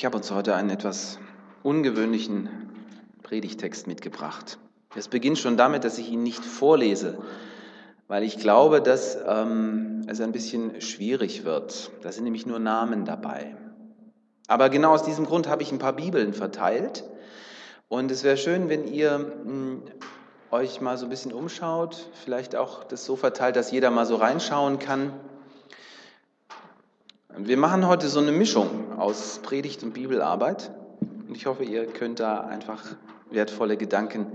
Ich habe uns heute einen etwas ungewöhnlichen Predigtext mitgebracht. Es beginnt schon damit, dass ich ihn nicht vorlese, weil ich glaube, dass ähm, es ein bisschen schwierig wird. Da sind nämlich nur Namen dabei. Aber genau aus diesem Grund habe ich ein paar Bibeln verteilt. Und es wäre schön, wenn ihr mh, hm, euch mal so ein bisschen umschaut, vielleicht auch das so verteilt, dass jeder mal so reinschauen kann. Wir machen heute so eine Mischung aus Predigt und Bibelarbeit. Und ich hoffe, ihr könnt da einfach wertvolle Gedanken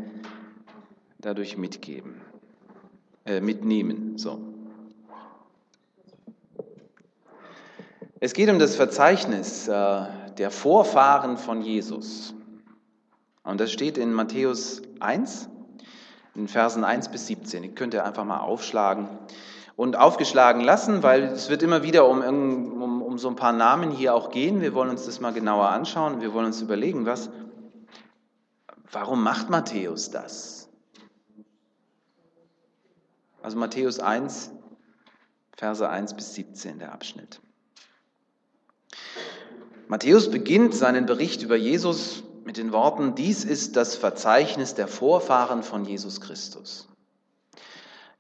dadurch mitgeben, äh, mitnehmen. So. Es geht um das Verzeichnis äh, der Vorfahren von Jesus. Und das steht in Matthäus 1, in Versen 1 bis 17. Die könnt ihr einfach mal aufschlagen und aufgeschlagen lassen, weil es wird immer wieder um, um, um so ein paar Namen hier auch gehen. Wir wollen uns das mal genauer anschauen. Wir wollen uns überlegen, was, warum macht Matthäus das? Also Matthäus 1, Verse 1 bis 17, der Abschnitt. Matthäus beginnt seinen Bericht über Jesus mit den Worten, dies ist das Verzeichnis der Vorfahren von Jesus Christus.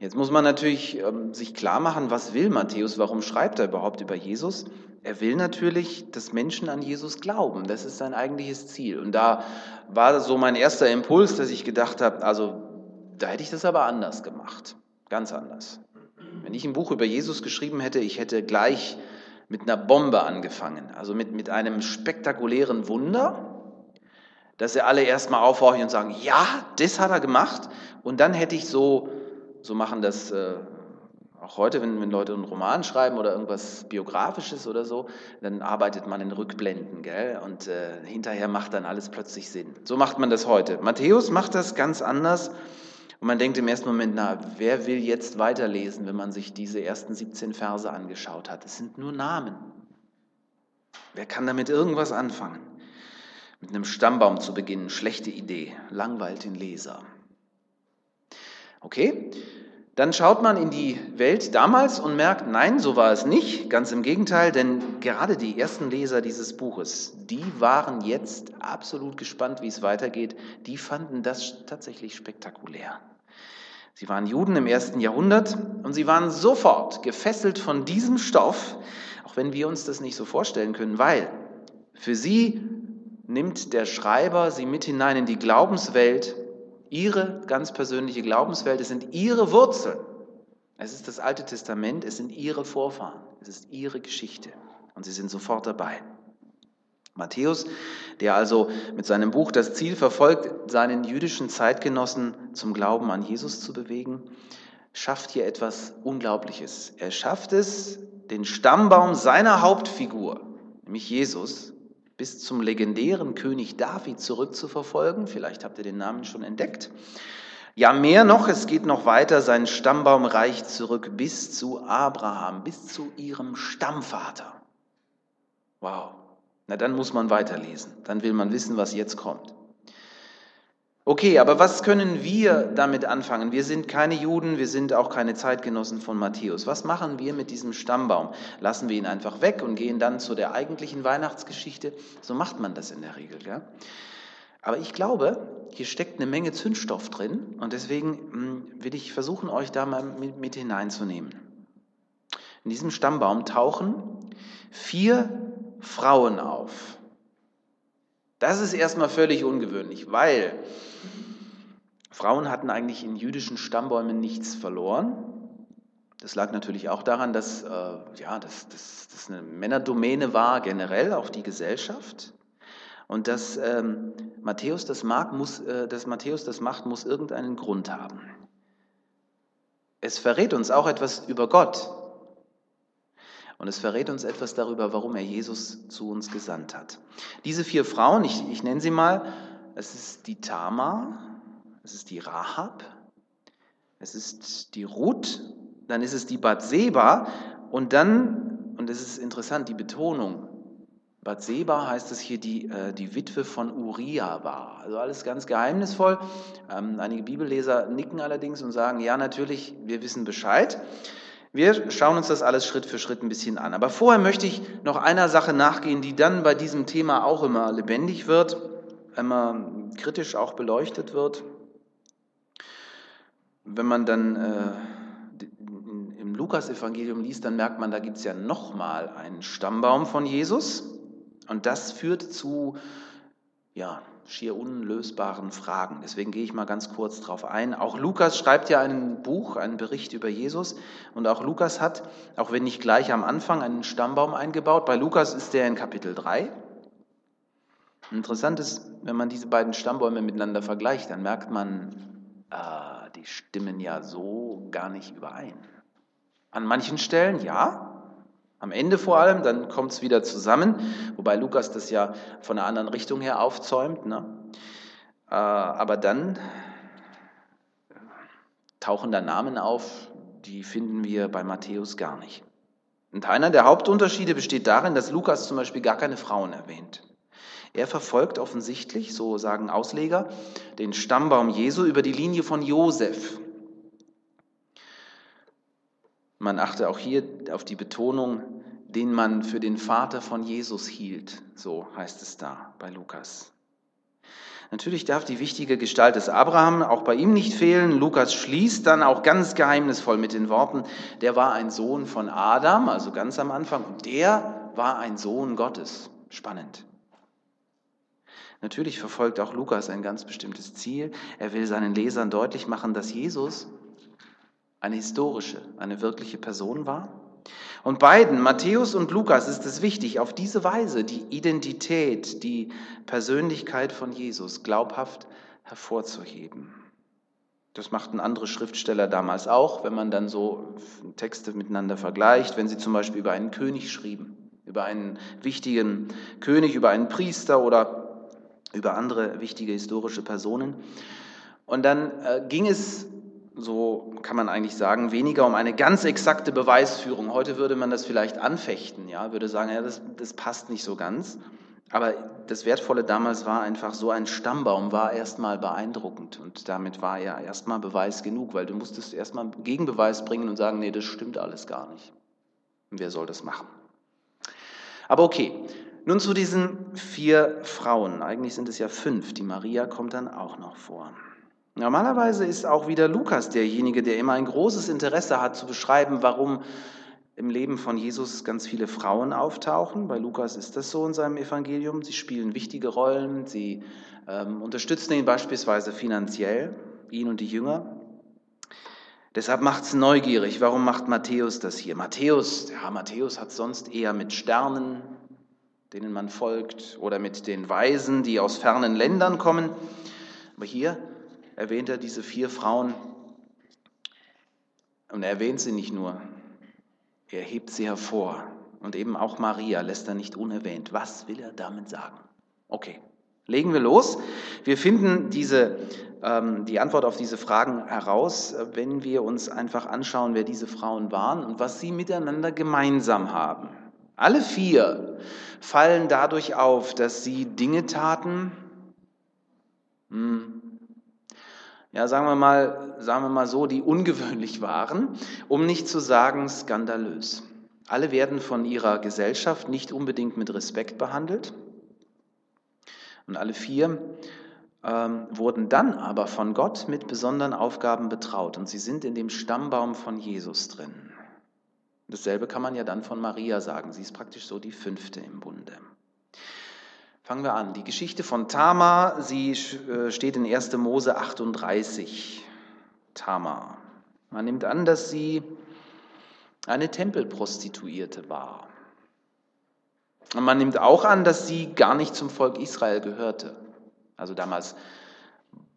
Jetzt muss man natürlich ähm, sich klar machen, was will Matthäus, warum schreibt er überhaupt über Jesus? Er will natürlich, dass Menschen an Jesus glauben. Das ist sein eigentliches Ziel. Und da war so mein erster Impuls, dass ich gedacht habe, also da hätte ich das aber anders gemacht. Ganz anders. Wenn ich ein Buch über Jesus geschrieben hätte, ich hätte gleich mit einer Bombe angefangen, also mit, mit einem spektakulären Wunder, dass sie alle erstmal aufhorchen und sagen, ja, das hat er gemacht. Und dann hätte ich so, so machen das äh, auch heute, wenn, wenn Leute einen Roman schreiben oder irgendwas Biografisches oder so, dann arbeitet man in Rückblenden, gell? Und äh, hinterher macht dann alles plötzlich Sinn. So macht man das heute. Matthäus macht das ganz anders. Und man denkt im ersten Moment, na, wer will jetzt weiterlesen, wenn man sich diese ersten 17 Verse angeschaut hat? Es sind nur Namen. Wer kann damit irgendwas anfangen? Mit einem Stammbaum zu beginnen, schlechte Idee, langweilt den Leser. Okay, dann schaut man in die Welt damals und merkt, nein, so war es nicht. Ganz im Gegenteil, denn gerade die ersten Leser dieses Buches, die waren jetzt absolut gespannt, wie es weitergeht. Die fanden das tatsächlich spektakulär. Sie waren Juden im ersten Jahrhundert und sie waren sofort gefesselt von diesem Stoff, auch wenn wir uns das nicht so vorstellen können, weil für sie nimmt der Schreiber sie mit hinein in die Glaubenswelt ihre ganz persönliche Glaubenswelt, es sind ihre Wurzeln. Es ist das Alte Testament, es sind ihre Vorfahren, es ist ihre Geschichte und sie sind sofort dabei. Matthäus, der also mit seinem Buch das Ziel verfolgt, seinen jüdischen Zeitgenossen zum Glauben an Jesus zu bewegen, schafft hier etwas Unglaubliches. Er schafft es, den Stammbaum seiner Hauptfigur, nämlich Jesus, bis zum legendären König David zurückzuverfolgen. Vielleicht habt ihr den Namen schon entdeckt. Ja, mehr noch, es geht noch weiter, sein Stammbaum reicht zurück bis zu Abraham, bis zu ihrem Stammvater. Wow. Na, dann muss man weiterlesen. Dann will man wissen, was jetzt kommt. Okay, aber was können wir damit anfangen? Wir sind keine Juden, wir sind auch keine Zeitgenossen von Matthäus. Was machen wir mit diesem Stammbaum? Lassen wir ihn einfach weg und gehen dann zu der eigentlichen Weihnachtsgeschichte? So macht man das in der Regel. Ja? Aber ich glaube, hier steckt eine Menge Zündstoff drin und deswegen hm, will ich versuchen, euch da mal mit, mit hineinzunehmen. In diesem Stammbaum tauchen vier Frauen auf. Das ist erstmal völlig ungewöhnlich, weil Frauen hatten eigentlich in jüdischen Stammbäumen nichts verloren. Das lag natürlich auch daran, dass äh, ja, das, das, das eine Männerdomäne war, generell auch die Gesellschaft. Und dass ähm, Matthäus das mag, muss, äh, dass Matthäus das macht, muss irgendeinen Grund haben. Es verrät uns auch etwas über Gott. Und es verrät uns etwas darüber, warum er Jesus zu uns gesandt hat. Diese vier Frauen, ich, ich nenne sie mal, es ist die Tamar, es ist die Rahab, es ist die Ruth, dann ist es die Bathseba und dann, und es ist interessant, die Betonung, Bathseba heißt es hier, die, äh, die Witwe von Uriah war. Also alles ganz geheimnisvoll. Ähm, einige Bibelleser nicken allerdings und sagen, ja natürlich, wir wissen Bescheid. Wir schauen uns das alles Schritt für Schritt ein bisschen an. Aber vorher möchte ich noch einer Sache nachgehen, die dann bei diesem Thema auch immer lebendig wird, immer kritisch auch beleuchtet wird. Wenn man dann äh, im Lukas-Evangelium liest, dann merkt man, da gibt es ja nochmal einen Stammbaum von Jesus. Und das führt zu ja, schier unlösbaren Fragen. Deswegen gehe ich mal ganz kurz darauf ein. Auch Lukas schreibt ja ein Buch, einen Bericht über Jesus. Und auch Lukas hat, auch wenn nicht gleich am Anfang, einen Stammbaum eingebaut. Bei Lukas ist der in Kapitel 3. Interessant ist, wenn man diese beiden Stammbäume miteinander vergleicht, dann merkt man, äh, die stimmen ja so gar nicht überein. An manchen Stellen ja, am Ende vor allem, dann kommt es wieder zusammen, wobei Lukas das ja von einer anderen Richtung her aufzäumt. Ne? Äh, aber dann tauchen da Namen auf, die finden wir bei Matthäus gar nicht. Und einer der Hauptunterschiede besteht darin, dass Lukas zum Beispiel gar keine Frauen erwähnt. Er verfolgt offensichtlich, so sagen Ausleger, den Stammbaum Jesu über die Linie von Josef. Man achte auch hier auf die Betonung, den man für den Vater von Jesus hielt. So heißt es da bei Lukas. Natürlich darf die wichtige Gestalt des Abraham auch bei ihm nicht fehlen. Lukas schließt dann auch ganz geheimnisvoll mit den Worten, der war ein Sohn von Adam, also ganz am Anfang, und der war ein Sohn Gottes. Spannend. Natürlich verfolgt auch Lukas ein ganz bestimmtes Ziel. Er will seinen Lesern deutlich machen, dass Jesus eine historische, eine wirkliche Person war. Und beiden, Matthäus und Lukas, ist es wichtig, auf diese Weise die Identität, die Persönlichkeit von Jesus glaubhaft hervorzuheben. Das machten andere Schriftsteller damals auch, wenn man dann so Texte miteinander vergleicht, wenn sie zum Beispiel über einen König schrieben, über einen wichtigen König, über einen Priester oder über andere wichtige historische Personen. Und dann äh, ging es so kann man eigentlich sagen, weniger um eine ganz exakte Beweisführung. Heute würde man das vielleicht anfechten, ja, würde sagen, ja, das, das passt nicht so ganz. Aber das Wertvolle damals war einfach so ein Stammbaum war erstmal beeindruckend und damit war ja erstmal Beweis genug, weil du musstest erstmal Gegenbeweis bringen und sagen, nee, das stimmt alles gar nicht. Und wer soll das machen? Aber okay, nun zu diesen vier Frauen. Eigentlich sind es ja fünf. Die Maria kommt dann auch noch vor. Normalerweise ist auch wieder Lukas derjenige, der immer ein großes Interesse hat zu beschreiben, warum im Leben von Jesus ganz viele Frauen auftauchen. Bei Lukas ist das so in seinem Evangelium. Sie spielen wichtige Rollen, sie ähm, unterstützen ihn beispielsweise finanziell, ihn und die Jünger. Deshalb macht es neugierig. Warum macht Matthäus das hier? Matthäus, ja, Matthäus hat sonst eher mit Sternen, denen man folgt, oder mit den Weisen, die aus fernen Ländern kommen. Aber hier erwähnt er diese vier Frauen und er erwähnt sie nicht nur, er hebt sie hervor. Und eben auch Maria lässt er nicht unerwähnt. Was will er damit sagen? Okay, legen wir los. Wir finden diese, ähm, die Antwort auf diese Fragen heraus, wenn wir uns einfach anschauen, wer diese Frauen waren und was sie miteinander gemeinsam haben. Alle vier fallen dadurch auf, dass sie Dinge taten, hm, ja, sagen wir mal, sagen wir mal so, die ungewöhnlich waren, um nicht zu sagen skandalös. Alle werden von ihrer Gesellschaft nicht unbedingt mit Respekt behandelt. Und alle vier ähm, wurden dann aber von Gott mit besonderen Aufgaben betraut. Und sie sind in dem Stammbaum von Jesus drin. Dasselbe kann man ja dann von Maria sagen. Sie ist praktisch so die fünfte im Bunde. Fangen wir an. Die Geschichte von Tamar, sie äh, steht in 1. Mose 38. Tamar. Man nimmt an, dass sie eine Tempelprostituierte war. Und man nimmt auch an, dass sie gar nicht zum Volk Israel gehörte. Also damals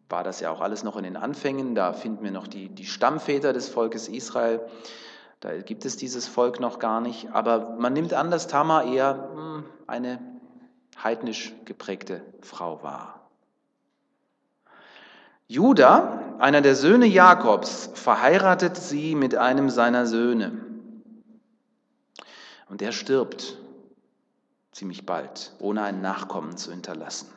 war das ja auch alles noch in den Anfängen. Da finden wir noch die, die Stammväter des Volkes Israel. Da gibt es dieses Volk noch gar nicht. Aber man nimmt an, dass Tamar eher hm, eine heidnisch geprägte Frau war. Judah, einer der Söhne Jakobs, verheiratet sie mit einem seiner Söhne. Und der stirbt ziemlich bald, ohne einen Nachkommen zu hinterlassen.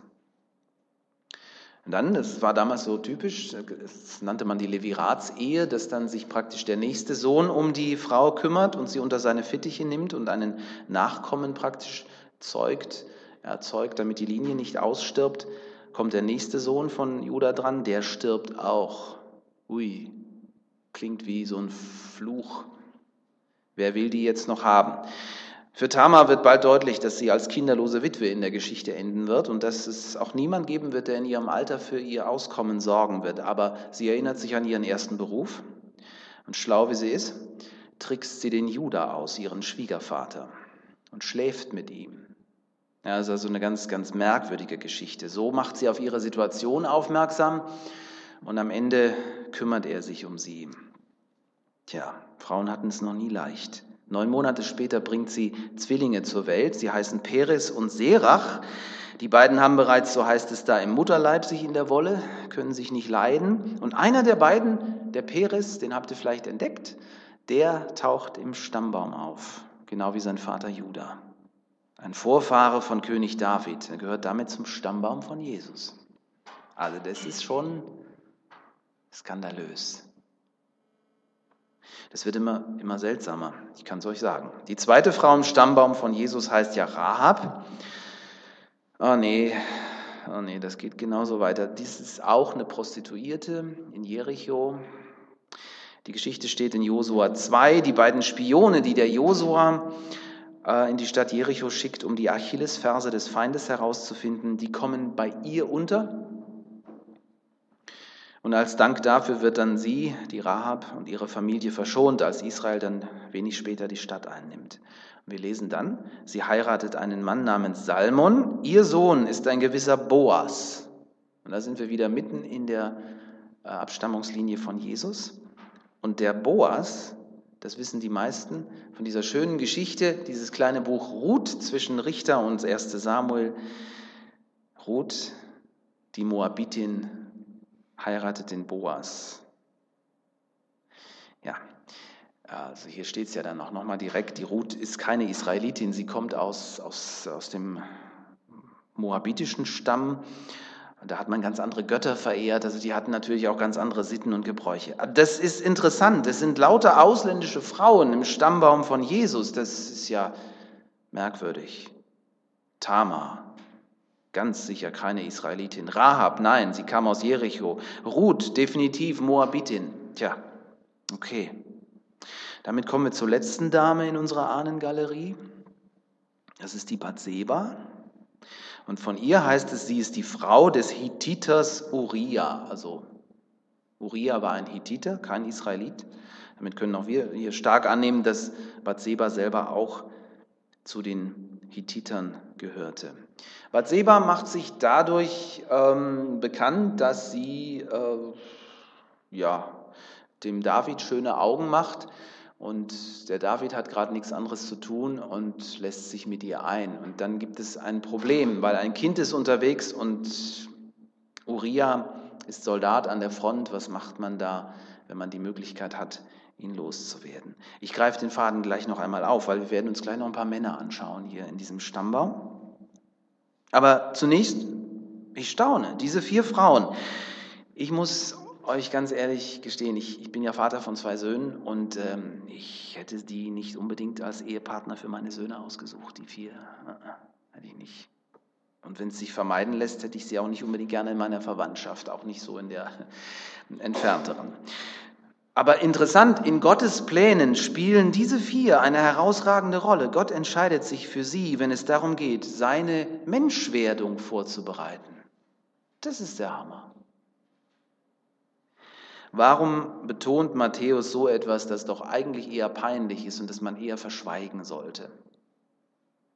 Und dann, das war damals so typisch, das nannte man die Leviratsehe, dass dann sich praktisch der nächste Sohn um die Frau kümmert und sie unter seine Fittiche nimmt und einen Nachkommen praktisch zeugt, erzeugt, damit die Linie nicht ausstirbt. Kommt der nächste Sohn von Judah dran, der stirbt auch. Ui, klingt wie so ein Fluch. Wer will die jetzt noch haben? Für Tamar wird bald deutlich, dass sie als kinderlose Witwe in der Geschichte enden wird und dass es auch niemand geben wird, der in ihrem Alter für ihr Auskommen sorgen wird. Aber sie erinnert sich an ihren ersten Beruf und schlau wie sie ist, trickst sie den Judah aus, ihren Schwiegervater, und schläft mit ihm. Ja, das ist also eine ganz, ganz merkwürdige Geschichte. So macht sie auf ihre Situation aufmerksam und am Ende kümmert er sich um sie. Tja, Frauen hatten es noch nie leicht. Neun Monate später bringt sie Zwillinge zur Welt. Sie heißen Peres und Serach. Die beiden haben bereits, so heißt es da, im Mutterleib sich in der Wolle, können sich nicht leiden. Und einer der beiden, der Peres, den habt ihr vielleicht entdeckt, der taucht im Stammbaum auf, genau wie sein Vater Judah. Ein Vorfahre von König David. Er gehört damit zum Stammbaum von Jesus. Also das ist schon skandalös. Das wird immer, immer seltsamer, ich kann es euch sagen. Die zweite Frau im Stammbaum von Jesus heißt ja Rahab. Oh nee, oh nee, das geht genauso weiter. Dies ist auch eine Prostituierte in Jericho. Die Geschichte steht in Josua 2. Die beiden Spione, die der Josua in die Stadt Jericho schickt, um die Achillesferse des Feindes herauszufinden, die kommen bei ihr unter und als Dank dafür wird dann sie, die Rahab und ihre Familie verschont, als Israel dann wenig später die Stadt einnimmt. Wir lesen dann, sie heiratet einen Mann namens Salmon, ihr Sohn ist ein gewisser Boas. Und da sind wir wieder mitten in der äh, Abstammungslinie von Jesus. Und der Boas, das wissen die meisten, von dieser schönen Geschichte, dieses kleine Buch Ruth zwischen Richter und 1 Samuel. Ruth, die Moabitin, heiratet den Boas. Ja, also hier steht es ja dann auch nochmal direkt, die Ruth ist keine Israelitin, sie kommt aus, aus, aus dem moabitischen Stamm. Da hat man ganz andere Götter verehrt, also die hatten natürlich auch ganz andere Sitten und Gebräuche. Das ist interessant, es sind lauter ausländische Frauen im Stammbaum von Jesus, das ist ja merkwürdig. Tamar, Ganz sicher keine Israelitin. Rahab, nein, sie kam aus Jericho. Ruth, definitiv Moabitin. Tja, okay. Damit kommen wir zur letzten Dame in unserer Ahnengalerie. Das ist die Bathseba. Und von ihr heißt es, sie ist die Frau des Hittiters Uriah. Also Uriah war ein Hittiter, kein Israelit. Damit können auch wir hier stark annehmen, dass Bathseba selber auch zu den Hittitern gehörte. Bathseba macht sich dadurch ähm, bekannt, dass sie äh, ja, dem David schöne Augen macht und der David hat gerade nichts anderes zu tun und lässt sich mit ihr ein. Und dann gibt es ein Problem, weil ein Kind ist unterwegs und Uriah ist Soldat an der Front. Was macht man da, wenn man die Möglichkeit hat, ihn loszuwerden? Ich greife den Faden gleich noch einmal auf, weil wir werden uns gleich noch ein paar Männer anschauen hier in diesem Stammbaum. Aber zunächst, ich staune, diese vier Frauen. Ich muss euch ganz ehrlich gestehen, ich, ich bin ja Vater von zwei Söhnen und ähm, ich hätte die nicht unbedingt als Ehepartner für meine Söhne ausgesucht, die vier. Hätte ich nicht. Und wenn es sich vermeiden lässt, hätte ich sie auch nicht unbedingt gerne in meiner Verwandtschaft, auch nicht so in der entfernteren. Aber interessant, in Gottes Plänen spielen diese vier eine herausragende Rolle. Gott entscheidet sich für sie, wenn es darum geht, seine Menschwerdung vorzubereiten. Das ist der Hammer. Warum betont Matthäus so etwas, das doch eigentlich eher peinlich ist und das man eher verschweigen sollte?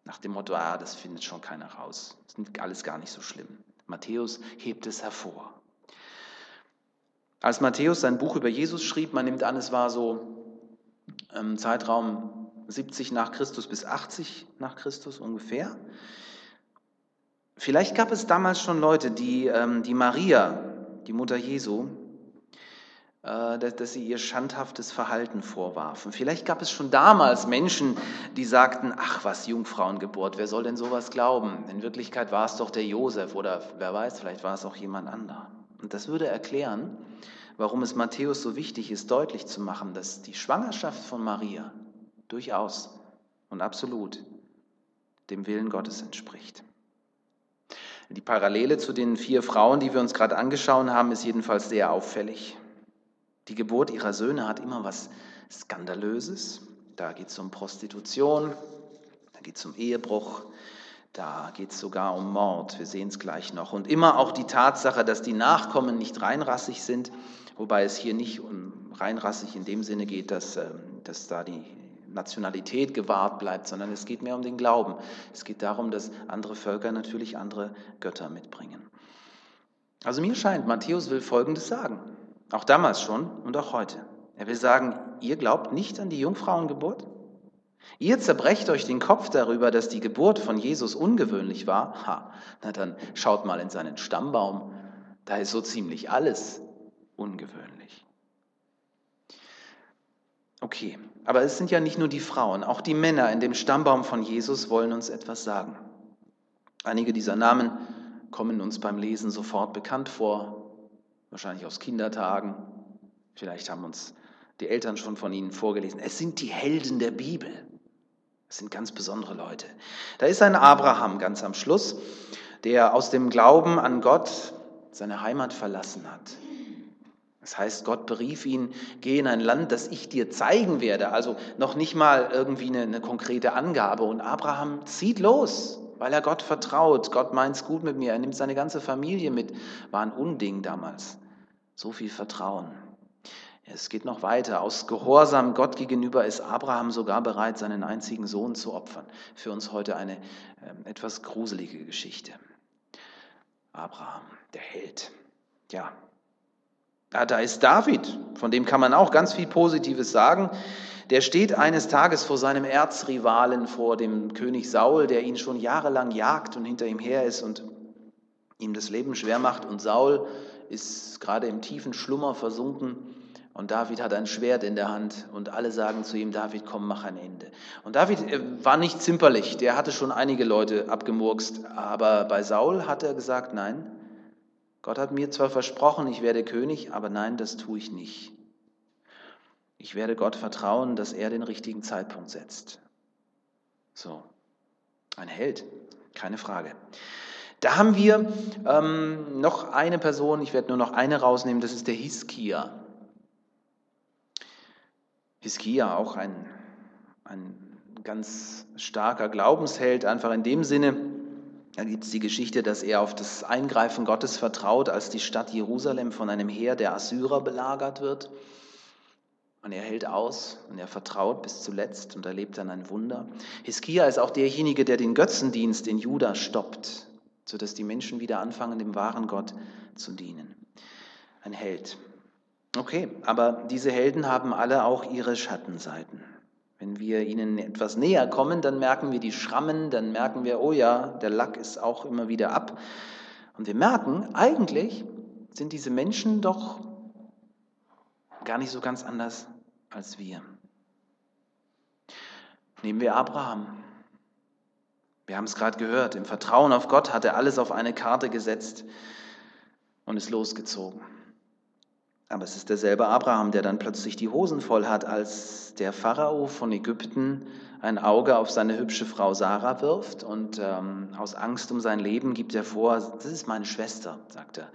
Nach dem Motto, ah, das findet schon keiner raus. Das ist alles gar nicht so schlimm. Matthäus hebt es hervor. Als Matthäus sein Buch über Jesus schrieb, man nimmt an, es war so im ähm, Zeitraum 70 nach Christus bis 80 nach Christus ungefähr. Vielleicht gab es damals schon Leute, die die ähm, Maria, die Mutter Jesu, dass sie ihr schandhaftes Verhalten vorwarfen. Vielleicht gab es schon damals Menschen, die sagten, ach was, Jungfrauengeburt, wer soll denn sowas glauben? In Wirklichkeit war es doch der Josef oder wer weiß, vielleicht war es auch jemand anderer. Und das würde erklären, warum es Matthäus so wichtig ist, deutlich zu machen, dass die Schwangerschaft von Maria durchaus und absolut dem Willen Gottes entspricht. Die Parallele zu den vier Frauen, die wir uns gerade angeschaut haben, ist jedenfalls sehr auffällig. Die Geburt ihrer Söhne hat immer was Skandalöses. Da geht es um Prostitution, da geht es um Ehebruch, da geht es sogar um Mord. Wir sehen es gleich noch. Und immer auch die Tatsache, dass die Nachkommen nicht reinrassig sind, wobei es hier nicht um reinrassig in dem Sinne geht, dass, ähm, dass da die Nationalität gewahrt bleibt, sondern es geht mehr um den Glauben. Es geht darum, dass andere Völker natürlich andere Götter mitbringen. Also mir scheint, Matthäus will Folgendes sagen, auch damals schon und auch heute. Er will sagen, ihr glaubt nicht an die Jungfrauengeburt? Ihr zerbrecht euch den Kopf darüber, dass die Geburt von Jesus ungewöhnlich war? Ha, na dann schaut mal in seinen Stammbaum, da ist so ziemlich alles ungewöhnlich. Okay, aber es sind ja nicht nur die Frauen, auch die Männer in dem Stammbaum von Jesus wollen uns etwas sagen. Einige dieser Namen kommen uns beim Lesen sofort bekannt vor, wahrscheinlich aus Kindertagen. Vielleicht haben uns die Eltern schon von ihnen vorgelesen. Es sind die Helden der Bibel. Es sind ganz besondere Leute. Da ist ein Abraham ganz am Schluss, der aus dem Glauben an Gott seine Heimat verlassen hat, das heißt, Gott berief ihn, geh in ein Land, das ich dir zeigen werde. Also noch nicht mal irgendwie eine, eine konkrete Angabe. Und Abraham zieht los, weil er Gott vertraut. Gott meint es gut mit mir. Er nimmt seine ganze Familie mit. War ein Unding damals. So viel Vertrauen. Es geht noch weiter. Aus Gehorsam Gott gegenüber ist Abraham sogar bereit, seinen einzigen Sohn zu opfern. Für uns heute eine äh, etwas gruselige Geschichte. Abraham, der Held. Ja, ja, da ist David, von dem kann man auch ganz viel Positives sagen. Der steht eines Tages vor seinem Erzrivalen, vor dem König Saul, der ihn schon jahrelang jagt und hinter ihm her ist und ihm das Leben schwer macht. Und Saul ist gerade im tiefen Schlummer versunken. Und David hat ein Schwert in der Hand und alle sagen zu ihm, David, komm, mach ein Ende. Und David äh, war nicht zimperlich, der hatte schon einige Leute abgemurkst, aber bei Saul hat er gesagt, nein, Gott hat mir zwar versprochen, ich werde König, aber nein, das tue ich nicht. Ich werde Gott vertrauen, dass er den richtigen Zeitpunkt setzt. So, ein Held, keine Frage. Da haben wir ähm, noch eine Person, ich werde nur noch eine rausnehmen, das ist der Hiskia. Hiskia, auch ein, ein ganz starker Glaubensheld, einfach in dem Sinne, da gibt es die Geschichte, dass er auf das Eingreifen Gottes vertraut, als die Stadt Jerusalem von einem Heer der Assyrer belagert wird. Und er hält aus und er vertraut bis zuletzt und erlebt dann ein Wunder. Hiskia ist auch derjenige, der den Götzendienst in Juda stoppt, sodass die Menschen wieder anfangen, dem wahren Gott zu dienen. Ein Held. Okay, aber diese Helden haben alle auch ihre Schattenseiten. Wenn wir ihnen etwas näher kommen, dann merken wir die Schrammen, dann merken wir, oh ja, der Lack ist auch immer wieder ab. Und wir merken, eigentlich sind diese Menschen doch gar nicht so ganz anders als wir. Nehmen wir Abraham. Wir haben es gerade gehört, im Vertrauen auf Gott hat er alles auf eine Karte gesetzt und ist losgezogen. Aber es ist derselbe Abraham, der dann plötzlich die Hosen voll hat, als der Pharao von Ägypten ein Auge auf seine hübsche Frau Sarah wirft und ähm, aus Angst um sein Leben gibt er vor, das ist meine Schwester, sagt er.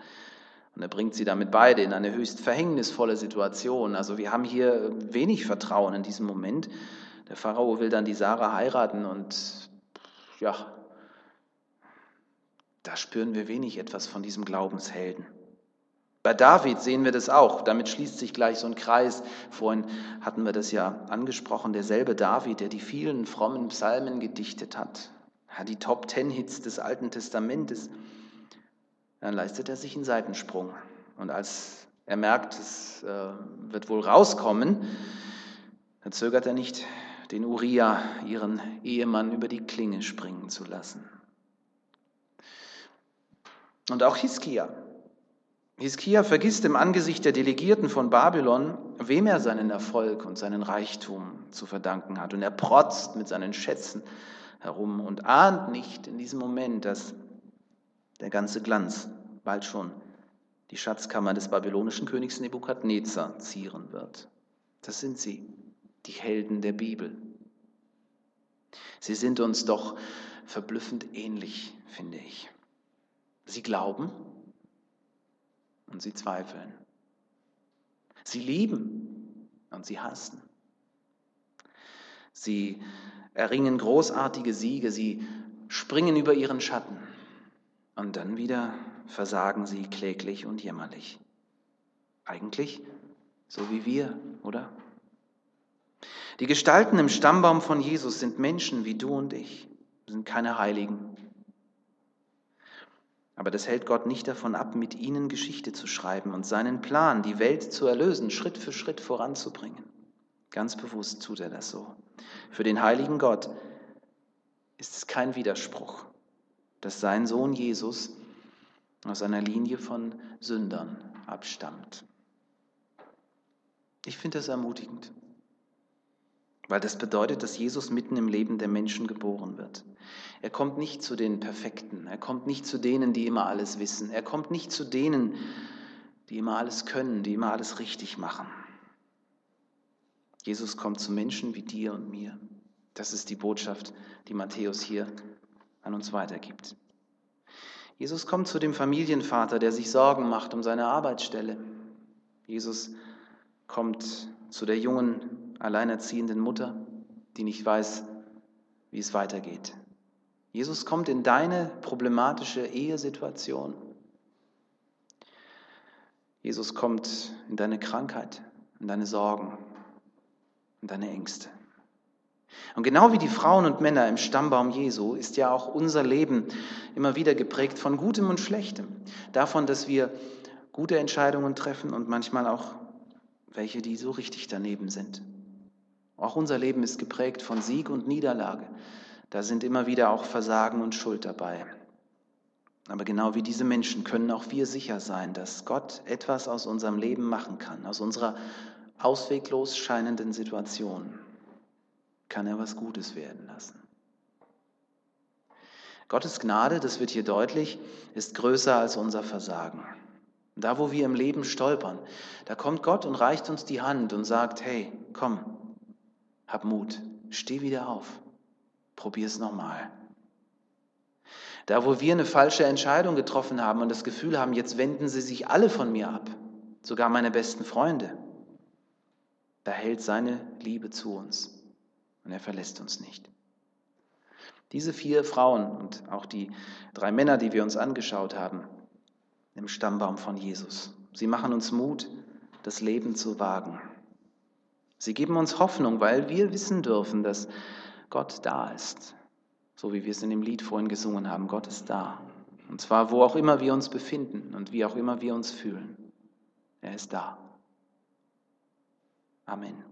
Und er bringt sie damit beide in eine höchst verhängnisvolle Situation. Also wir haben hier wenig Vertrauen in diesem Moment. Der Pharao will dann die Sarah heiraten und ja, da spüren wir wenig etwas von diesem Glaubenshelden. Bei David sehen wir das auch. Damit schließt sich gleich so ein Kreis. Vorhin hatten wir das ja angesprochen. Derselbe David, der die vielen frommen Psalmen gedichtet hat. Die Top Ten Hits des Alten Testamentes. Dann leistet er sich einen Seitensprung. Und als er merkt, es äh, wird wohl rauskommen, dann zögert er nicht, den Uriah, ihren Ehemann, über die Klinge springen zu lassen. Und auch Hiskia, Hiskia vergisst im Angesicht der Delegierten von Babylon, wem er seinen Erfolg und seinen Reichtum zu verdanken hat. Und er protzt mit seinen Schätzen herum und ahnt nicht in diesem Moment, dass der ganze Glanz bald schon die Schatzkammer des babylonischen Königs Nebukadnezar zieren wird. Das sind sie, die Helden der Bibel. Sie sind uns doch verblüffend ähnlich, finde ich. Sie glauben und sie zweifeln. Sie lieben und sie hassen. Sie erringen großartige Siege, sie springen über ihren Schatten und dann wieder versagen sie kläglich und jämmerlich. Eigentlich so wie wir, oder? Die Gestalten im Stammbaum von Jesus sind Menschen wie du und ich, sind keine Heiligen. Aber das hält Gott nicht davon ab, mit ihnen Geschichte zu schreiben und seinen Plan, die Welt zu erlösen, Schritt für Schritt voranzubringen. Ganz bewusst tut er das so. Für den heiligen Gott ist es kein Widerspruch, dass sein Sohn Jesus aus einer Linie von Sündern abstammt. Ich finde das ermutigend, weil das bedeutet, dass Jesus mitten im Leben der Menschen geboren wird. Er kommt nicht zu den Perfekten, er kommt nicht zu denen, die immer alles wissen, er kommt nicht zu denen, die immer alles können, die immer alles richtig machen. Jesus kommt zu Menschen wie dir und mir. Das ist die Botschaft, die Matthäus hier an uns weitergibt. Jesus kommt zu dem Familienvater, der sich Sorgen macht um seine Arbeitsstelle. Jesus kommt zu der jungen, alleinerziehenden Mutter, die nicht weiß, wie es weitergeht. Jesus kommt in deine problematische Ehesituation. Jesus kommt in deine Krankheit, in deine Sorgen, in deine Ängste. Und genau wie die Frauen und Männer im Stammbaum Jesu ist ja auch unser Leben immer wieder geprägt von Gutem und Schlechtem. Davon, dass wir gute Entscheidungen treffen und manchmal auch welche, die so richtig daneben sind. Auch unser Leben ist geprägt von Sieg und Niederlage. Da sind immer wieder auch Versagen und Schuld dabei. Aber genau wie diese Menschen können auch wir sicher sein, dass Gott etwas aus unserem Leben machen kann, aus unserer ausweglos scheinenden Situation kann er was Gutes werden lassen. Gottes Gnade, das wird hier deutlich, ist größer als unser Versagen. Da, wo wir im Leben stolpern, da kommt Gott und reicht uns die Hand und sagt, hey, komm, hab Mut, steh wieder auf, probier's nochmal. Da, wo wir eine falsche Entscheidung getroffen haben und das Gefühl haben, jetzt wenden sie sich alle von mir ab, sogar meine besten Freunde, da hält seine Liebe zu uns und er verlässt uns nicht. Diese vier Frauen und auch die drei Männer, die wir uns angeschaut haben, im Stammbaum von Jesus, sie machen uns Mut, das Leben zu wagen. Sie geben uns Hoffnung, weil wir wissen dürfen, dass Gott da ist. So wie wir es in dem Lied vorhin gesungen haben, Gott ist da. Und zwar wo auch immer wir uns befinden und wie auch immer wir uns fühlen. Er ist da. Amen.